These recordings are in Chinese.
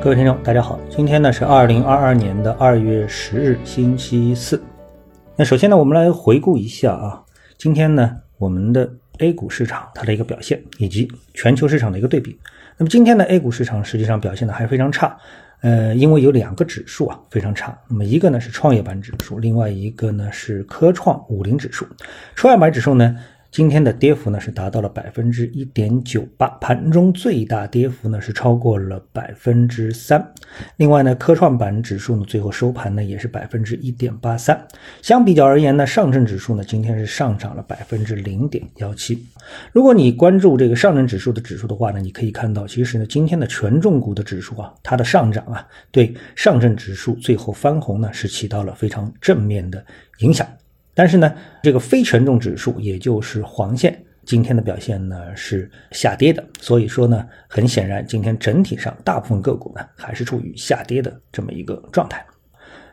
各位听众，大家好，今天呢是二零二二年的二月十日，星期四。那首先呢，我们来回顾一下啊，今天呢我们的 A 股市场它的一个表现，以及全球市场的一个对比。那么今天的 A 股市场实际上表现的还非常差，呃，因为有两个指数啊非常差。那么一个呢是创业板指数，另外一个呢是科创五零指数。创业板指数呢。今天的跌幅呢是达到了百分之一点九八，盘中最大跌幅呢是超过了百分之三。另外呢，科创板指数呢最后收盘呢也是百分之一点八三。相比较而言呢，上证指数呢今天是上涨了百分之零点幺七。如果你关注这个上证指数的指数的话呢，你可以看到，其实呢今天的权重股的指数啊，它的上涨啊，对上证指数最后翻红呢是起到了非常正面的影响。但是呢，这个非权重指数，也就是黄线，今天的表现呢是下跌的。所以说呢，很显然，今天整体上大部分个股呢还是处于下跌的这么一个状态。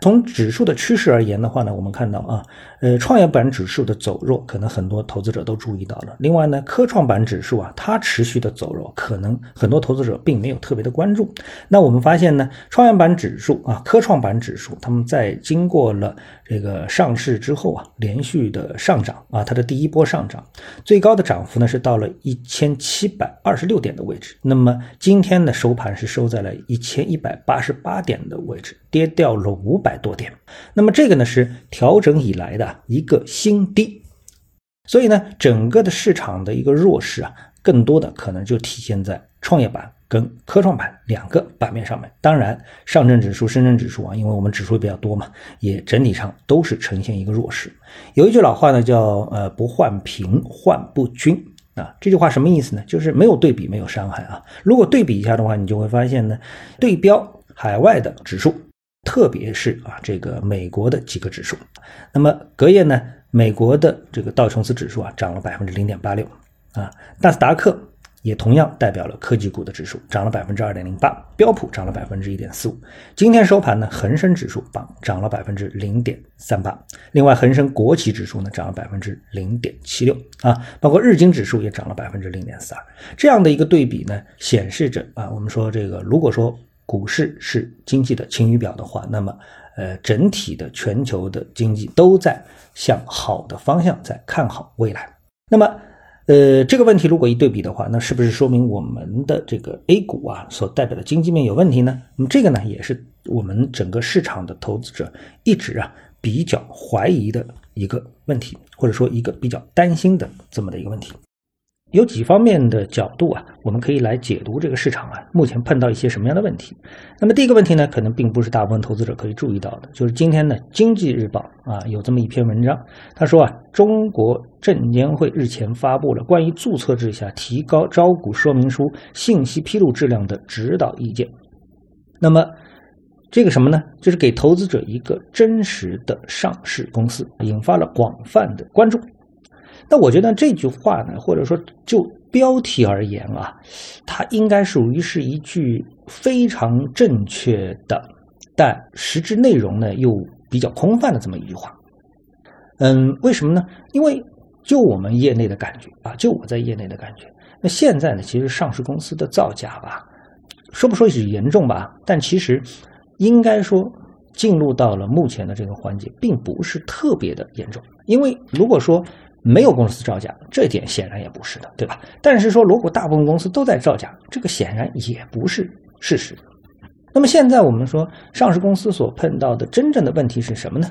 从指数的趋势而言的话呢，我们看到啊，呃，创业板指数的走弱，可能很多投资者都注意到了。另外呢，科创板指数啊，它持续的走弱，可能很多投资者并没有特别的关注。那我们发现呢，创业板指数啊，科创板指数，他们在经过了这个上市之后啊，连续的上涨啊，它的第一波上涨，最高的涨幅呢是到了一千七百二十六点的位置。那么今天的收盘是收在了一千一百八十八点的位置，跌掉了五百。多点，那么这个呢是调整以来的一个新低，所以呢，整个的市场的一个弱势啊，更多的可能就体现在创业板跟科创板两个板面上面。当然，上证指数、深圳指数啊，因为我们指数比较多嘛，也整体上都是呈现一个弱势。有一句老话呢，叫呃不患贫患不均啊，这句话什么意思呢？就是没有对比没有伤害啊。如果对比一下的话，你就会发现呢，对标海外的指数。特别是啊，这个美国的几个指数，那么隔夜呢，美国的这个道琼斯指数啊涨了百分之零点八六啊，纳斯达克也同样代表了科技股的指数涨了百分之二点零八，标普涨了百分之一点四五。今天收盘呢，恒生指数榜涨了百分之零点三八，另外恒生国企指数呢涨了百分之零点七六啊，包括日经指数也涨了百分之零点四二。这样的一个对比呢，显示着啊，我们说这个如果说。股市是经济的晴雨表的话，那么，呃，整体的全球的经济都在向好的方向在看好未来。那么，呃，这个问题如果一对比的话，那是不是说明我们的这个 A 股啊所代表的经济面有问题呢？那么这个呢，也是我们整个市场的投资者一直啊比较怀疑的一个问题，或者说一个比较担心的这么的一个问题。有几方面的角度啊，我们可以来解读这个市场啊，目前碰到一些什么样的问题？那么第一个问题呢，可能并不是大部分投资者可以注意到的，就是今天呢，《经济日报》啊有这么一篇文章，他说啊，中国证监会日前发布了关于注册制下提高招股说明书信息披露质量的指导意见。那么这个什么呢？就是给投资者一个真实的上市公司，引发了广泛的关注。那我觉得这句话呢，或者说就标题而言啊，它应该属于是一句非常正确的，但实质内容呢又比较空泛的这么一句话。嗯，为什么呢？因为就我们业内的感觉啊，就我在业内的感觉，那现在呢，其实上市公司的造假吧，说不说是严重吧，但其实应该说进入到了目前的这个环节，并不是特别的严重。因为如果说没有公司造假，这点显然也不是的，对吧？但是说，如果大部分公司都在造假，这个显然也不是事实。那么现在我们说，上市公司所碰到的真正的问题是什么呢？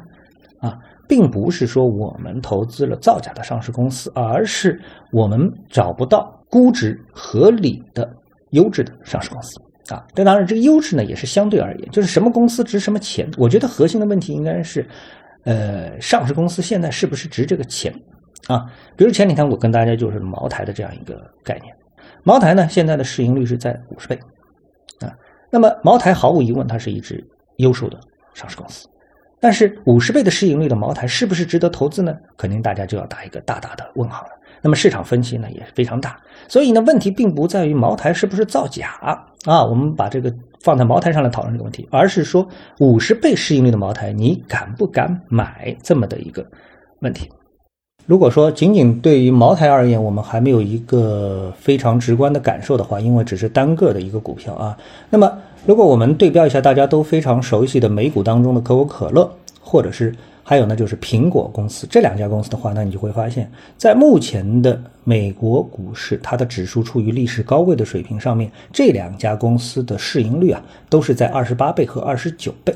啊，并不是说我们投资了造假的上市公司，而是我们找不到估值合理的优质的上市公司啊。这当然，这个优质呢也是相对而言，就是什么公司值什么钱。我觉得核心的问题应该是，呃，上市公司现在是不是值这个钱？啊，比如前几天我跟大家就是茅台的这样一个概念，茅台呢现在的市盈率是在五十倍，啊，那么茅台毫无疑问它是一只优秀的上市公司，但是五十倍的市盈率的茅台是不是值得投资呢？肯定大家就要打一个大大的问号了。那么市场分歧呢也是非常大，所以呢问题并不在于茅台是不是造假啊，我们把这个放在茅台上来讨论这个问题，而是说五十倍市盈率的茅台你敢不敢买这么的一个问题。如果说仅仅对于茅台而言，我们还没有一个非常直观的感受的话，因为只是单个的一个股票啊。那么，如果我们对标一下大家都非常熟悉的美股当中的可口可乐，或者是还有呢就是苹果公司这两家公司的话，那你就会发现，在目前的美国股市，它的指数处于历史高位的水平上面，这两家公司的市盈率啊都是在二十八倍和二十九倍。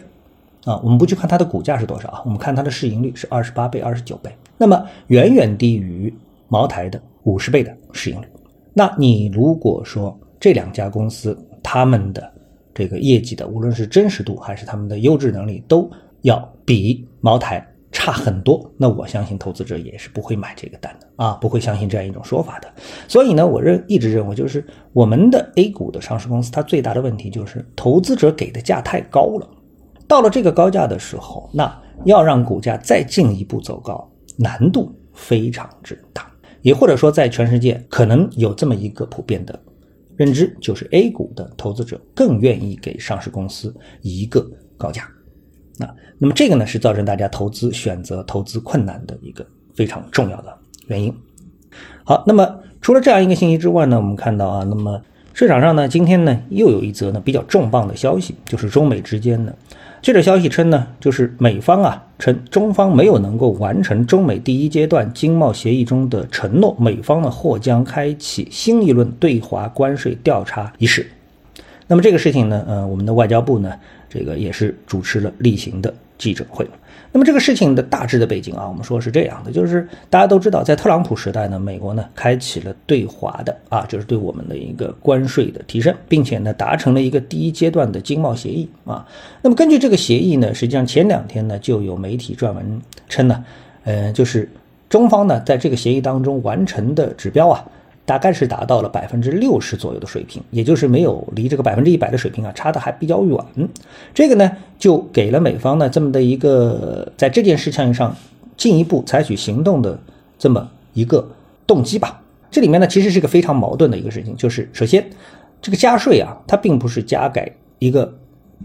啊，我们不去看它的股价是多少啊，我们看它的市盈率是二十八倍、二十九倍，那么远远低于茅台的五十倍的市盈率。那你如果说这两家公司他们的这个业绩的，无论是真实度还是他们的优质能力，都要比茅台差很多，那我相信投资者也是不会买这个单的啊，不会相信这样一种说法的。所以呢，我认一直认为，就是我们的 A 股的上市公司，它最大的问题就是投资者给的价太高了。到了这个高价的时候，那要让股价再进一步走高，难度非常之大。也或者说，在全世界可能有这么一个普遍的认知，就是 A 股的投资者更愿意给上市公司一个高价。那那么这个呢，是造成大家投资选择投资困难的一个非常重要的原因。好，那么除了这样一个信息之外呢，我们看到啊，那么市场上呢，今天呢又有一则呢比较重磅的消息，就是中美之间呢。这则消息称呢，就是美方啊称中方没有能够完成中美第一阶段经贸协议中的承诺，美方呢或将开启新一轮对华关税调查仪式。那么这个事情呢，呃，我们的外交部呢，这个也是主持了例行的记者会。那么这个事情的大致的背景啊，我们说是这样的，就是大家都知道，在特朗普时代呢，美国呢开启了对华的啊，就是对我们的一个关税的提升，并且呢达成了一个第一阶段的经贸协议啊。那么根据这个协议呢，实际上前两天呢就有媒体撰文称呢，呃，就是中方呢在这个协议当中完成的指标啊。大概是达到了百分之六十左右的水平，也就是没有离这个百分之一百的水平啊差的还比较远。这个呢，就给了美方呢这么的一个在这件事情上进一步采取行动的这么一个动机吧。这里面呢其实是个非常矛盾的一个事情，就是首先这个加税啊，它并不是加给一个。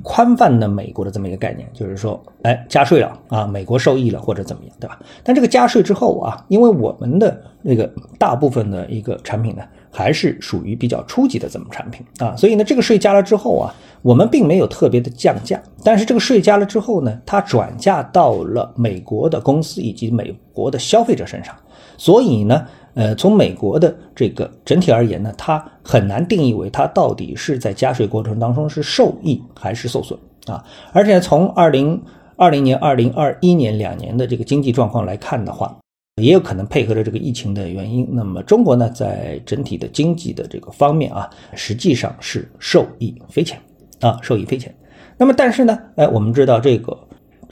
宽泛的美国的这么一个概念，就是说，哎，加税了啊，美国受益了或者怎么样，对吧？但这个加税之后啊，因为我们的那个大部分的一个产品呢，还是属于比较初级的这么产品啊，所以呢，这个税加了之后啊，我们并没有特别的降价，但是这个税加了之后呢，它转嫁到了美国的公司以及美国的消费者身上，所以呢。呃，从美国的这个整体而言呢，它很难定义为它到底是在加税过程当中是受益还是受损啊。而且从二零二零年、二零二一年两年的这个经济状况来看的话，也有可能配合着这个疫情的原因，那么中国呢，在整体的经济的这个方面啊，实际上是受益匪浅啊，受益匪浅。那么但是呢，哎，我们知道这个。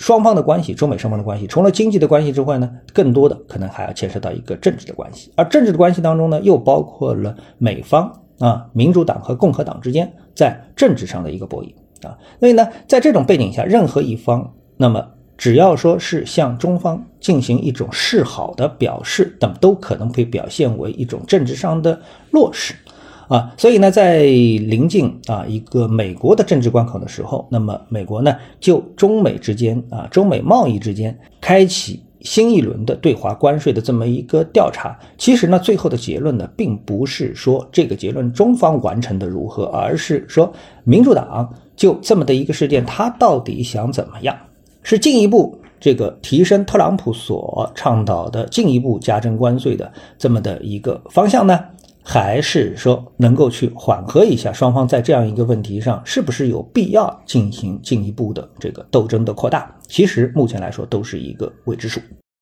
双方的关系，中美双方的关系，除了经济的关系之外呢，更多的可能还要牵涉到一个政治的关系。而政治的关系当中呢，又包括了美方啊，民主党和共和党之间在政治上的一个博弈啊。所以呢，在这种背景下，任何一方，那么只要说是向中方进行一种示好的表示，等都可能会表现为一种政治上的落实。啊，所以呢，在临近啊一个美国的政治关口的时候，那么美国呢就中美之间啊中美贸易之间开启新一轮的对华关税的这么一个调查。其实呢，最后的结论呢，并不是说这个结论中方完成的如何，而是说民主党就这么的一个事件，他到底想怎么样？是进一步这个提升特朗普所倡导的进一步加征关税的这么的一个方向呢？还是说能够去缓和一下双方在这样一个问题上是不是有必要进行进一步的这个斗争的扩大？其实目前来说都是一个未知数。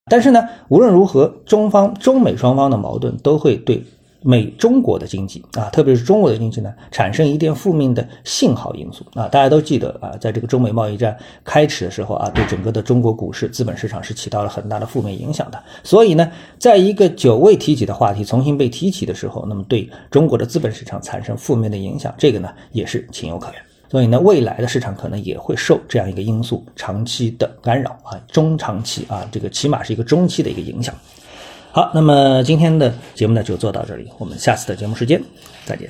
但是呢，无论如何，中方中美双方的矛盾都会对。美中国的经济啊，特别是中国的经济呢，产生一定负面的信号因素啊。大家都记得啊，在这个中美贸易战开始的时候啊，对整个的中国股市、资本市场是起到了很大的负面影响的。所以呢，在一个久未提起的话题重新被提起的时候，那么对中国的资本市场产生负面的影响，这个呢也是情有可原。所以呢，未来的市场可能也会受这样一个因素长期的干扰啊，中长期啊，这个起码是一个中期的一个影响。好，那么今天的节目呢就做到这里，我们下次的节目时间再见。